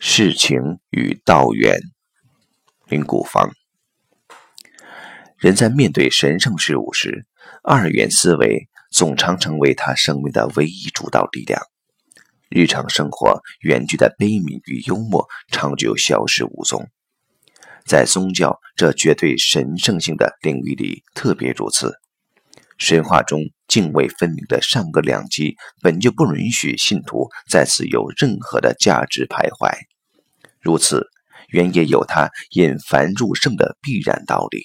世情与道缘，林谷芳。人在面对神圣事物时，二元思维总常成为他生命的唯一主导力量。日常生活远距的悲悯与幽默，长久消失无踪。在宗教这绝对神圣性的领域里，特别如此。神话中泾渭分明的上个两极，本就不允许信徒在此有任何的价值徘徊。如此，原也有他引凡入圣的必然道理。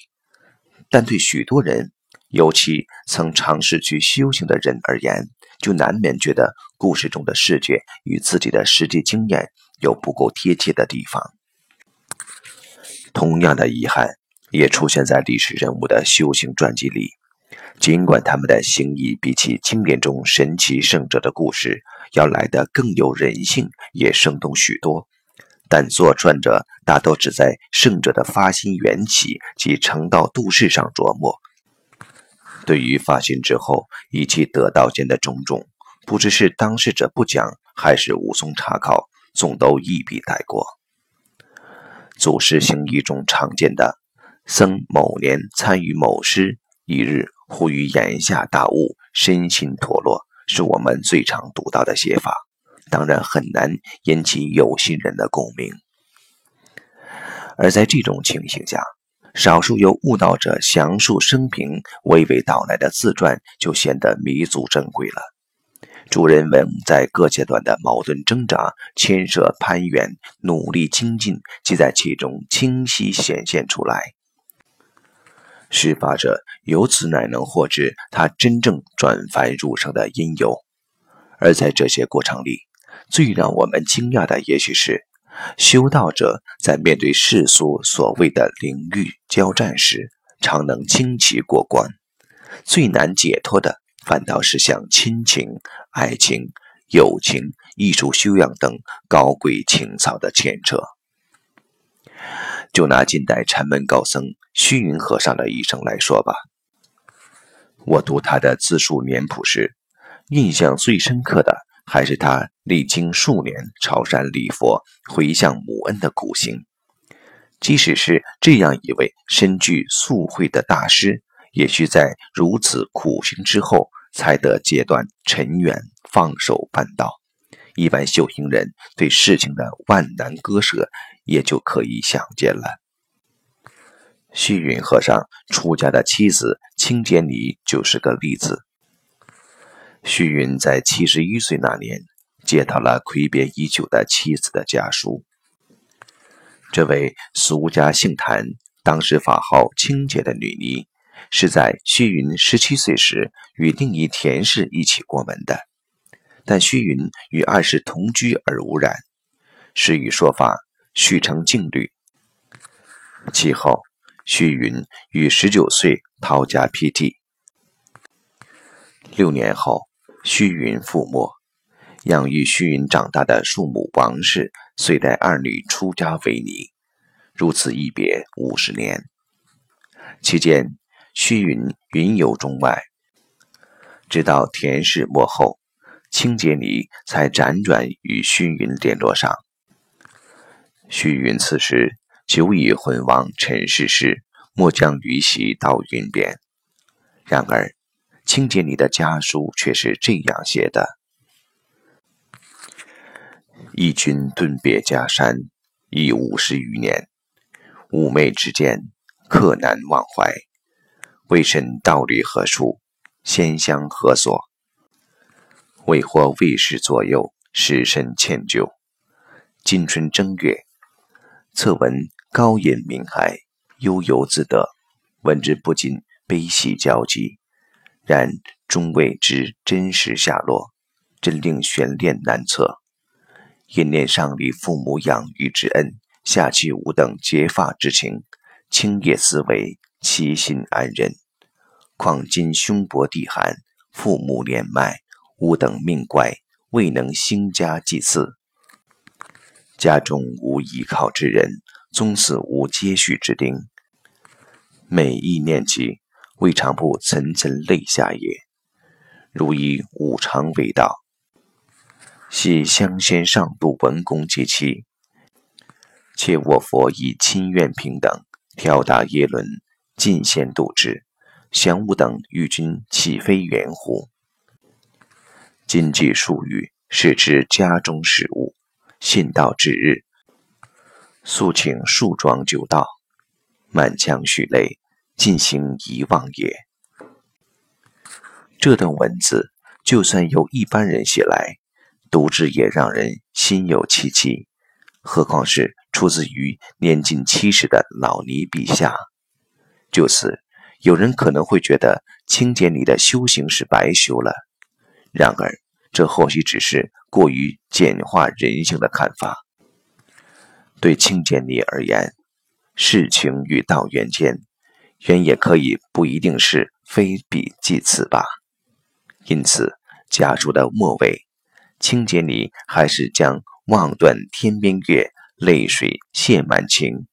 但对许多人，尤其曾尝试去修行的人而言，就难免觉得故事中的世界与自己的实际经验有不够贴切的地方。同样的遗憾，也出现在历史人物的修行传记里。尽管他们的行医比起经典中神奇圣者的故事要来得更有人性，也生动许多，但作传者大都只在圣者的发心缘起及成道度世上琢磨。对于发心之后以及得道间的种种，不知是当事者不讲，还是无从查考，总都一笔带过。祖师行医中常见的“僧某年参与某师，一日”。忽于眼下大悟，身心脱落，是我们最常读到的写法，当然很难引起有心人的共鸣。而在这种情形下，少数由悟道者详述生平、娓娓道来的自传，就显得弥足珍贵了。主人们在各阶段的矛盾挣扎、牵涉攀援、努力精进，即在其中清晰显现出来。施法者由此乃能获知他真正转凡入圣的因由，而在这些过程里，最让我们惊讶的，也许是修道者在面对世俗所谓的领域交战时，常能轻骑过关；最难解脱的，反倒是像亲情、爱情、友情、艺术修养等高贵情操的牵扯。就拿近代禅门高僧虚云和尚的一生来说吧，我读他的自述年谱时，印象最深刻的还是他历经数年朝山礼佛、回向母恩的苦行。即使是这样一位身具素慧的大师，也需在如此苦行之后，才得阶段尘缘，放手办道。一般修行人对事情的万难割舍。也就可以想见了。虚云和尚出家的妻子清洁尼就是个例子。虚云在七十一岁那年，接到了挥别已久的妻子的家书。这位俗家姓谭，当时法号清洁的女尼，是在虚云十七岁时与另一田氏一起过门的，但虚云与二世同居而无染。是与说法。续成净律。其后，虚云于十九岁逃家辟地。六年后，虚云覆没。养育虚云长大的庶母王氏，遂带二女出家为尼。如此一别五十年。期间，虚云云游中外，直到田氏没后，清洁泥才辗转与虚云联络上。虚云此时久已魂往尘世事，莫将余喜到云边。然而，清洁泥的家书却是这样写的：“一君顿别家山已五十余年，妩媚之间，客难忘怀。未审道理何处，仙乡何所？未获未时左右，时甚歉疚。今春正月。”侧闻高隐明海，悠游自得，闻之不禁悲喜交集。然终未知真实下落，真令悬念难测。因念上里父母养育之恩，下弃吾等结发之情，清夜思维，其心安忍。况今胸薄地寒，父母年迈，吾等命怪，未能兴家祭祀。家中无依靠之人，宗祠无接续之丁，每忆念起，未尝不层层泪下也。如以五常为道，系乡先上度文公及妻，且我佛以亲愿平等，调达耶伦，尽先度之。降吾等与君岂非远乎？今既数语，是指家中事务，信道之日，速请树桩就道，满腔蓄泪，尽行遗忘也。这段文字，就算由一般人写来，读之也让人心有戚戚，何况是出自于年近七十的老尼笔下？就此。有人可能会觉得清简里的修行是白修了，然而这或许只是过于简化人性的看法。对清简里而言，事情与道缘间，原也可以不一定是非彼即此吧。因此，家书的末尾，清简里还是将“望断天边月，泪水泻满情，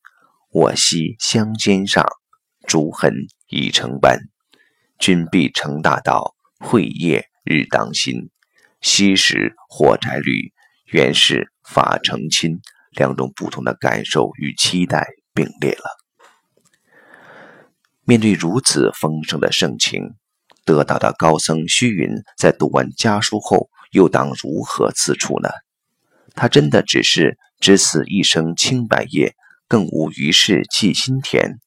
我惜香肩上竹痕”。已成斑，君必成大道，慧业日当新。昔时火柴缕，原是法成亲。两种不同的感受与期待并列了。面对如此丰盛的盛情，得道的高僧虚云在读完家书后，又当如何自处呢？他真的只是只此一生清白叶，更无余事记心田？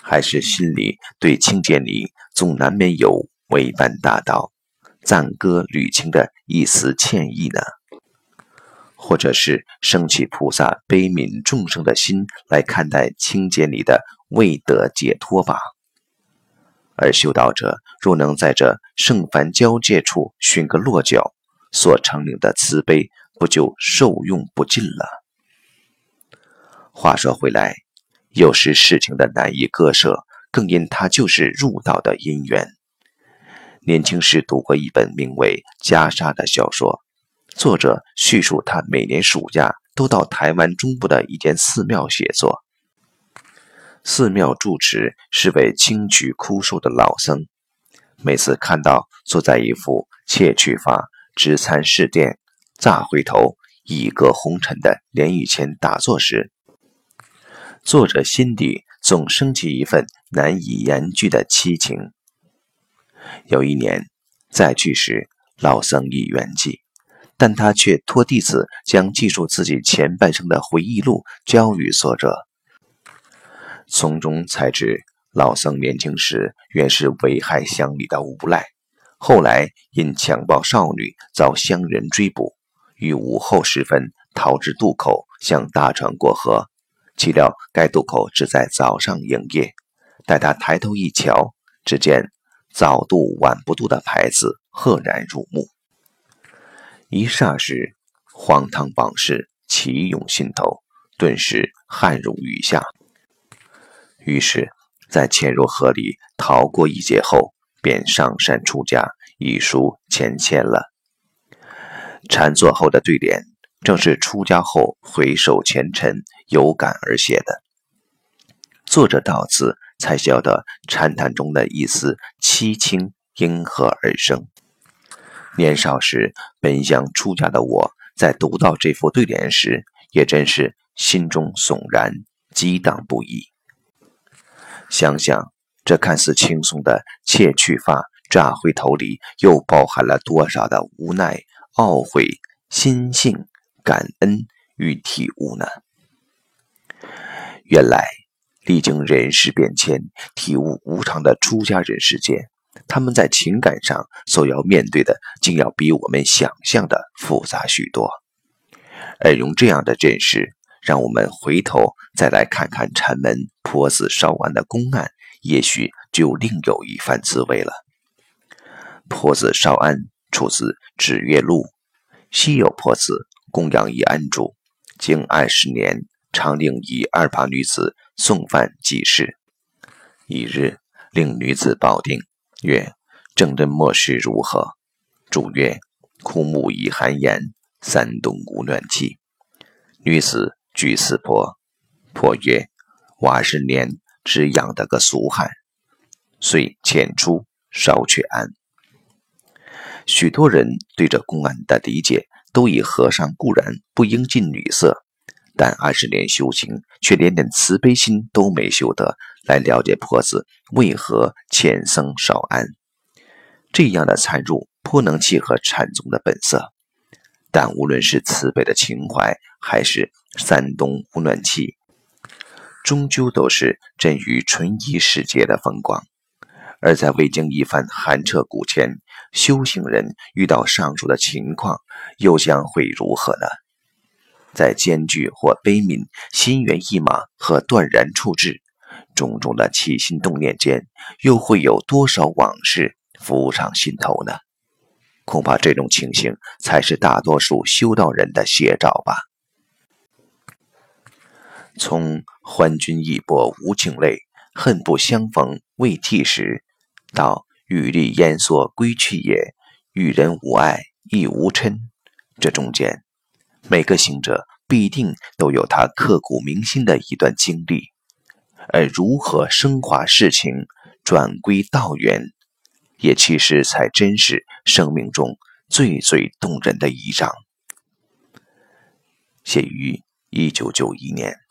还是心里对清涧里总难免有违犯大道、赞歌履清的一丝歉意呢？或者是升起菩萨悲悯众生的心来看待清洁里的未得解脱吧？而修道者若能在这圣凡交界处寻个落脚，所成领的慈悲不就受用不尽了？话说回来。有时事情的难以割舍，更因它就是入道的因缘。年轻时读过一本名为《袈裟》的小说，作者叙述他每年暑假都到台湾中部的一间寺庙写作。寺庙住持是位清曲枯瘦的老僧，每次看到坐在一副切去发、执参侍殿、乍回头、倚隔红尘的莲玉前打坐时，作者心底总升起一份难以言句的凄情。有一年再去时，老僧已圆寂，但他却托弟子将记述自己前半生的回忆录交予作者。从中才知，老僧年轻时原是危害乡里的无赖，后来因强暴少女遭乡人追捕，于午后时分逃至渡口，向大船过河。岂料该渡口只在早上营业。待他抬头一瞧，只见“早渡晚不渡”的牌子赫然入目。一霎时，荒唐往事齐涌心头，顿时汗如雨下。于是，在潜入河里逃过一劫后，便上山出家，一书前签了。禅坐后的对联。正是出家后回首前尘，有感而写的。作者到此才晓得禅谈中的一丝凄清因何而生。年少时本想出家的我，在读到这副对联时，也真是心中悚然，激荡不已。想想这看似轻松的“切去发，乍回头”里，又包含了多少的无奈、懊悔、心性。感恩与体悟呢？原来历经人事变迁、体悟无常的出家人世间，他们在情感上所要面对的，竟要比我们想象的复杂许多。而用这样的认识，让我们回头再来看看禅门婆子烧庵的公案，也许就另有一番滋味了。婆子烧安出自《指月录》，西有婆子。供养一安住，经二十年，常令一二八女子送饭济世。一日，令女子报定，曰：“正人末世如何？”主曰：“枯木已寒烟，三冬无暖气。”女子具四婆，婆曰：“我二十年只养得个俗汉。”遂遣出烧却安。许多人对这公案的理解。都以和尚固然不应近女色，但二十年修行，却连点慈悲心都没修得，来了解婆子为何欠僧少安。这样的参入颇能契合禅宗的本色。但无论是慈悲的情怀，还是山东无暖气，终究都是臻于纯一世界的风光。而在未经一番寒彻骨前，修行人遇到上述的情况，又将会如何呢？在艰巨或悲悯、心猿意马和断然处置种种的起心动念间，又会有多少往事浮上心头呢？恐怕这种情形才是大多数修道人的写照吧。从“欢君一波无情泪，恨不相逢未剃时”到“玉立烟锁归去也，遇人无爱亦无嗔”，这中间，每个行者必定都有他刻骨铭心的一段经历，而如何升华事情，转归道源，也其实才真是生命中最最动人的一章。写于一九九一年。